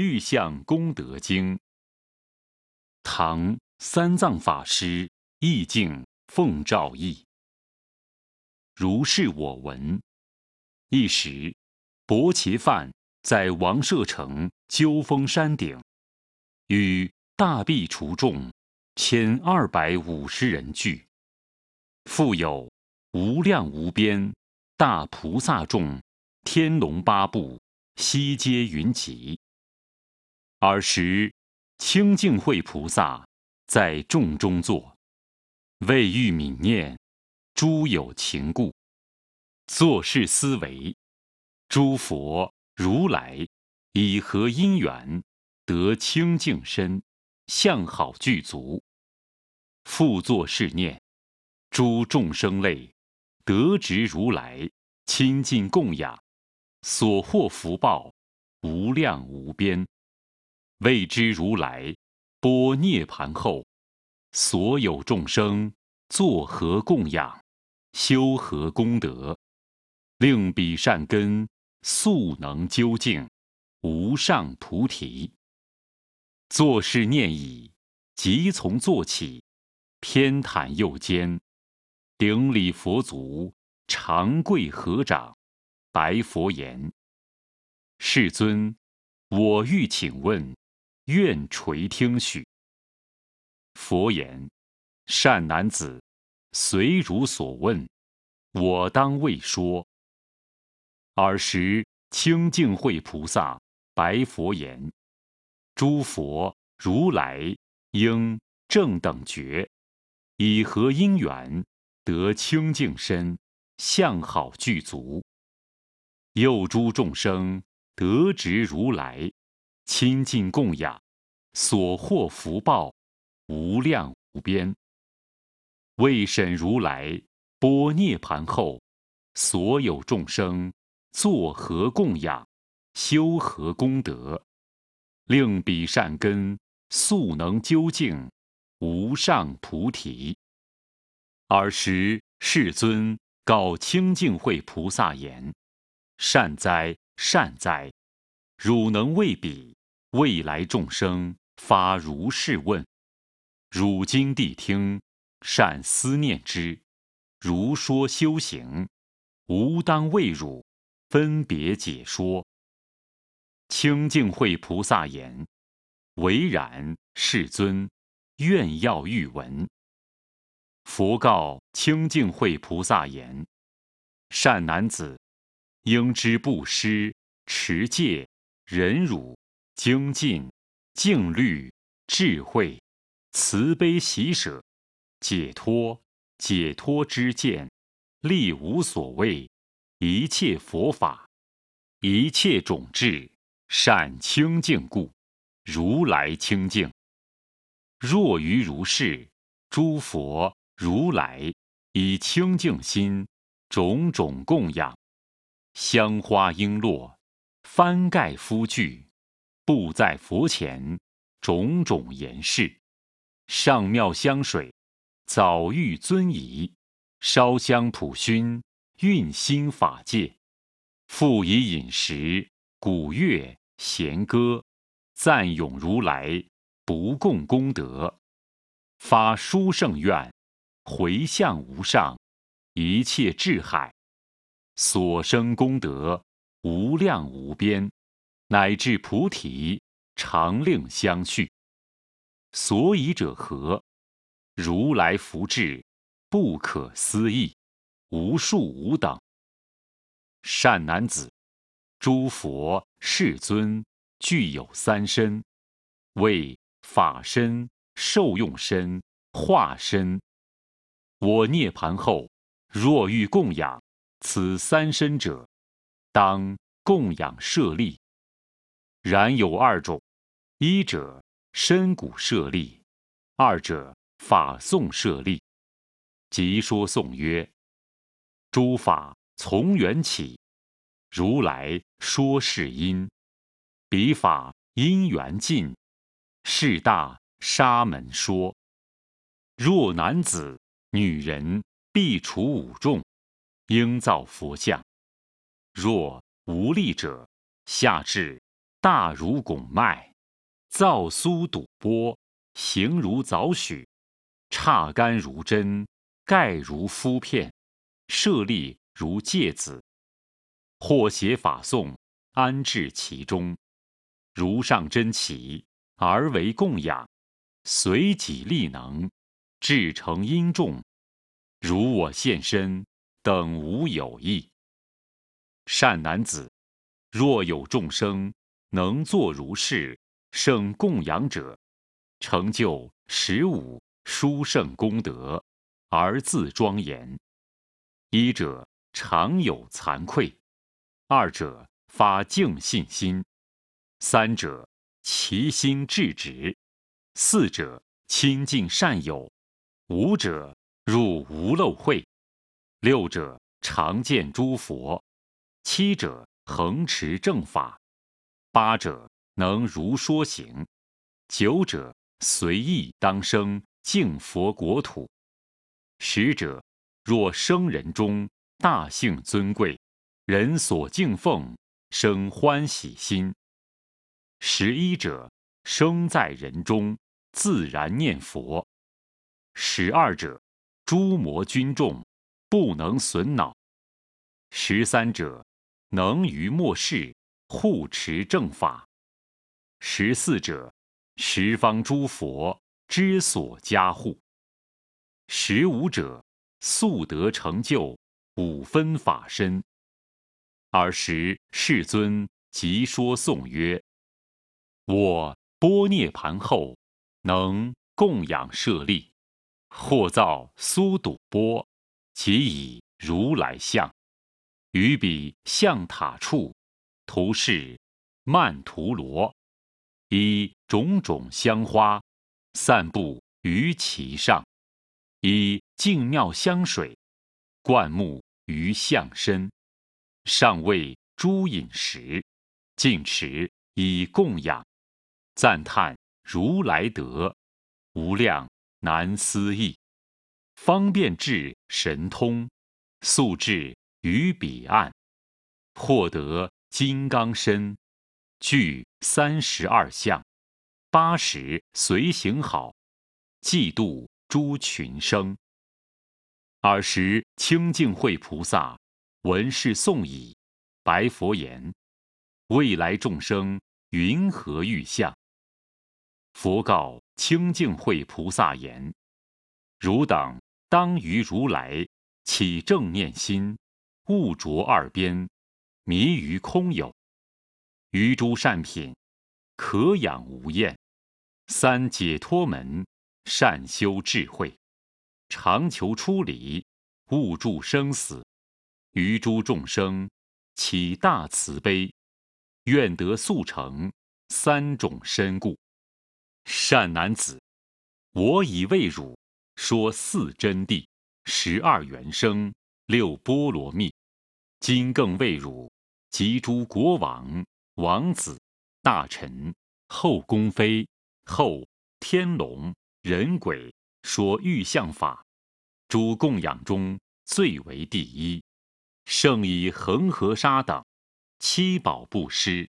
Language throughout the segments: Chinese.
玉相功德经》。唐三藏法师意境奉诏译。如是我闻。一时，薄伽梵在王舍城鸠峰山顶，与大毕除众千二百五十人聚，复有无量无边大菩萨众，天龙八部悉皆云集。尔时，清净慧菩萨在众中坐，未欲泯念诸有情故。作是思维，诸佛如来以何因缘得清净身，相好具足？复作是念：诸众生类得值如来亲近供养，所获福报无量无边。未知如来波涅盘后，所有众生作何供养，修何功德？令彼善根速能究竟，无上菩提。作是念已，即从坐起，偏袒右肩，顶礼佛足，长跪合掌，白佛言：“世尊，我欲请问，愿垂听许。”佛言：“善男子，随汝所问，我当为说。”尔时，清净慧菩萨白佛言：“诸佛如来应正等觉，以何因缘得清净身，相好具足？又诸众生得值如来亲近供养，所获福报无量无边。未审如来波涅盘后，所有众生。”作何供养，修何功德，令彼善根速能究竟，无上菩提。尔时世尊告清净慧菩萨言：“善哉，善哉！汝能为彼未来众生发如是问，汝今谛听，善思念之，如说修行，吾当为汝。”分别解说。清净慧菩萨言：“唯然，世尊，愿要欲闻。”佛告清净慧菩萨言：“善男子，应知布施、持戒、忍辱、精进、静虑、智慧、慈悲喜舍、解脱、解脱之见，力无所谓。”一切佛法，一切种智，善清净故，如来清净。若于如是，诸佛如来以清净心，种种供养，香花璎珞，幡盖敷具，布在佛前，种种言事，上妙香水，早遇尊仪，烧香普熏。运心法界，复以饮食、古乐、弦歌，赞咏如来不共功德，发殊胜愿，回向无上一切智海，所生功德无量无边，乃至菩提常令相续。所以者何？如来福智不可思议。无数无等，善男子，诸佛世尊具有三身，为法身、受用身、化身。我涅盘后，若欲供养此三身者，当供养舍利。然有二种：一者深谷舍利，二者法诵舍利。即说颂曰。诸法从缘起，如来说是因，彼法因缘尽，是大沙门说。若男子、女人必除五众，应造佛像；若无力者，下至大如拱脉，造酥堵波，形如藻许，刹干如针，盖如敷片，舍利如芥子。或写法颂，安置其中，如上真起，而为供养，随己力能，至诚因众，如我现身，等无有异。善男子，若有众生能作如是胜供养者，成就十五殊胜功德，而自庄严。一者常有惭愧，二者发敬信心，三者其心至直，四者亲近善友，五者入无漏会，六者常见诸佛。七者恒持正法，八者能如说行，九者随意当生敬佛国土，十者若生人中大幸尊贵，人所敬奉，生欢喜心。十一者生在人中，自然念佛。十二者诸魔军众，不能损恼。十三者。能于末世护持正法，十四者，十方诸佛之所加护；十五者，速得成就五分法身。尔时世尊即说颂曰：“我般涅盘后，能供养舍利，或造苏堵波，即以如来相。”于彼象塔处，图示曼陀罗，以种种香花散布于其上，以净妙香水灌木于象身，上为诸饮食，净持以供养，赞叹如来德无量难思议，方便智神通，速至。于彼岸，获得金刚身，具三十二相，八十随行好，嫉妒诸群生。尔时清净慧菩萨闻是颂已，白佛言：“未来众生云何欲相？”佛告清净慧菩萨言：“汝等当于如来起正念心。”勿着二边，迷于空有；余诸善品，可养无厌。三解脱门，善修智慧，常求出离，勿住生死。余诸众生，起大慈悲，愿得速成三种身故。善男子，我已为汝说四真谛，十二缘生，六波罗蜜。今更为汝及诸国王、王子、大臣、后宫妃、后天龙、人鬼说欲相法，诸供养中最为第一，胜以恒河沙等七宝布施。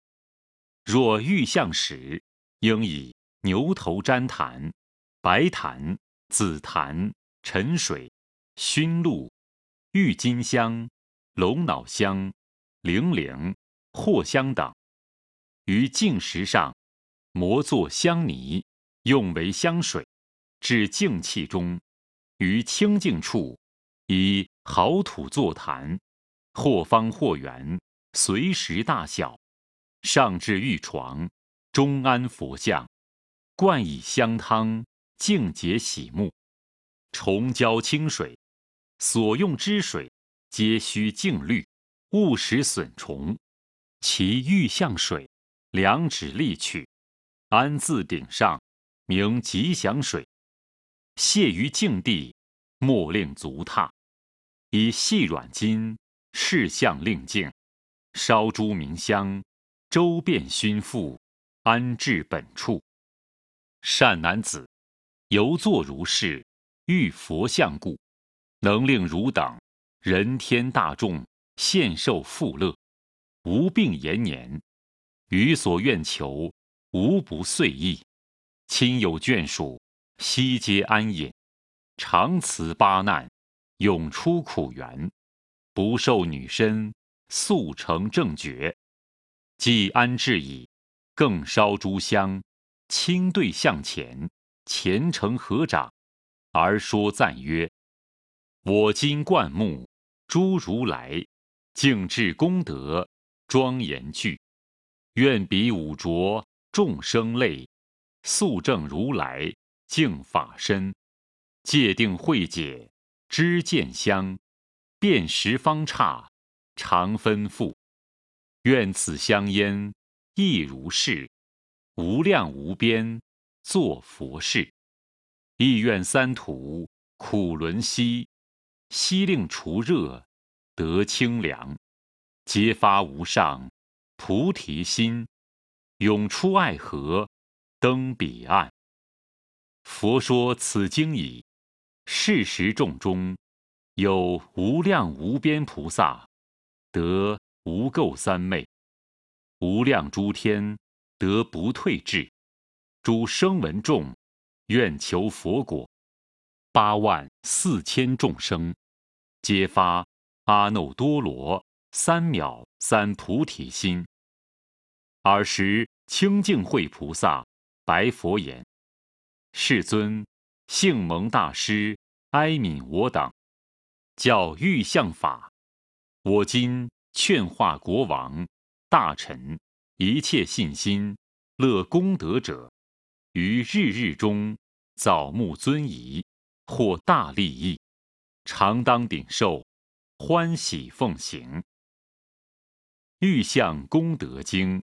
若欲相时，应以牛头旃檀、白檀、紫檀、沉水、熏露、郁金香。龙脑香、灵灵、藿香等，于净石上磨作香泥，用为香水，置净器中，于清净处，以好土作坛，或方或圆，随时大小，上至玉床，中安佛像，灌以香汤，净洁洗目，重浇清水，所用之水。皆须净滤，勿使损虫。其欲向水，两指力取，安自顶上，名吉祥水。泻于净地，莫令足踏。以细软金饰相令净，烧诸明香，周遍熏覆，安置本处。善男子，犹作如是，遇佛像故，能令汝等。人天大众现受富乐，无病延年，予所愿求，无不遂意。亲友眷属，悉皆安隐。常辞八难，永出苦园。不受女身，速成正觉。既安置矣，更烧诸香，倾对向前，虔诚合掌，而说赞曰：“我今灌木，诸如来，净智功德，庄严具。愿彼五浊众生类，速证如来净法身，界定慧解，知见相，辨识方刹，常吩咐。愿此香烟亦如是，无量无边，作佛事。亦愿三途苦轮息，悉令除热，得清凉，皆发无上。”菩提心，永出爱河，登彼岸。佛说此经已，世时众中有无量无边菩萨，得无垢三昧；无量诸天得不退智；诸声闻众愿求佛果；八万四千众生。揭发阿耨多罗三藐三菩提心。尔时，清净慧菩萨白佛言：“世尊，幸蒙大师哀悯我等，教欲相法。我今劝化国王、大臣、一切信心、乐功德者，于日日中早沐尊仪，获大利益，常当顶受，欢喜奉行。欲向功德经。”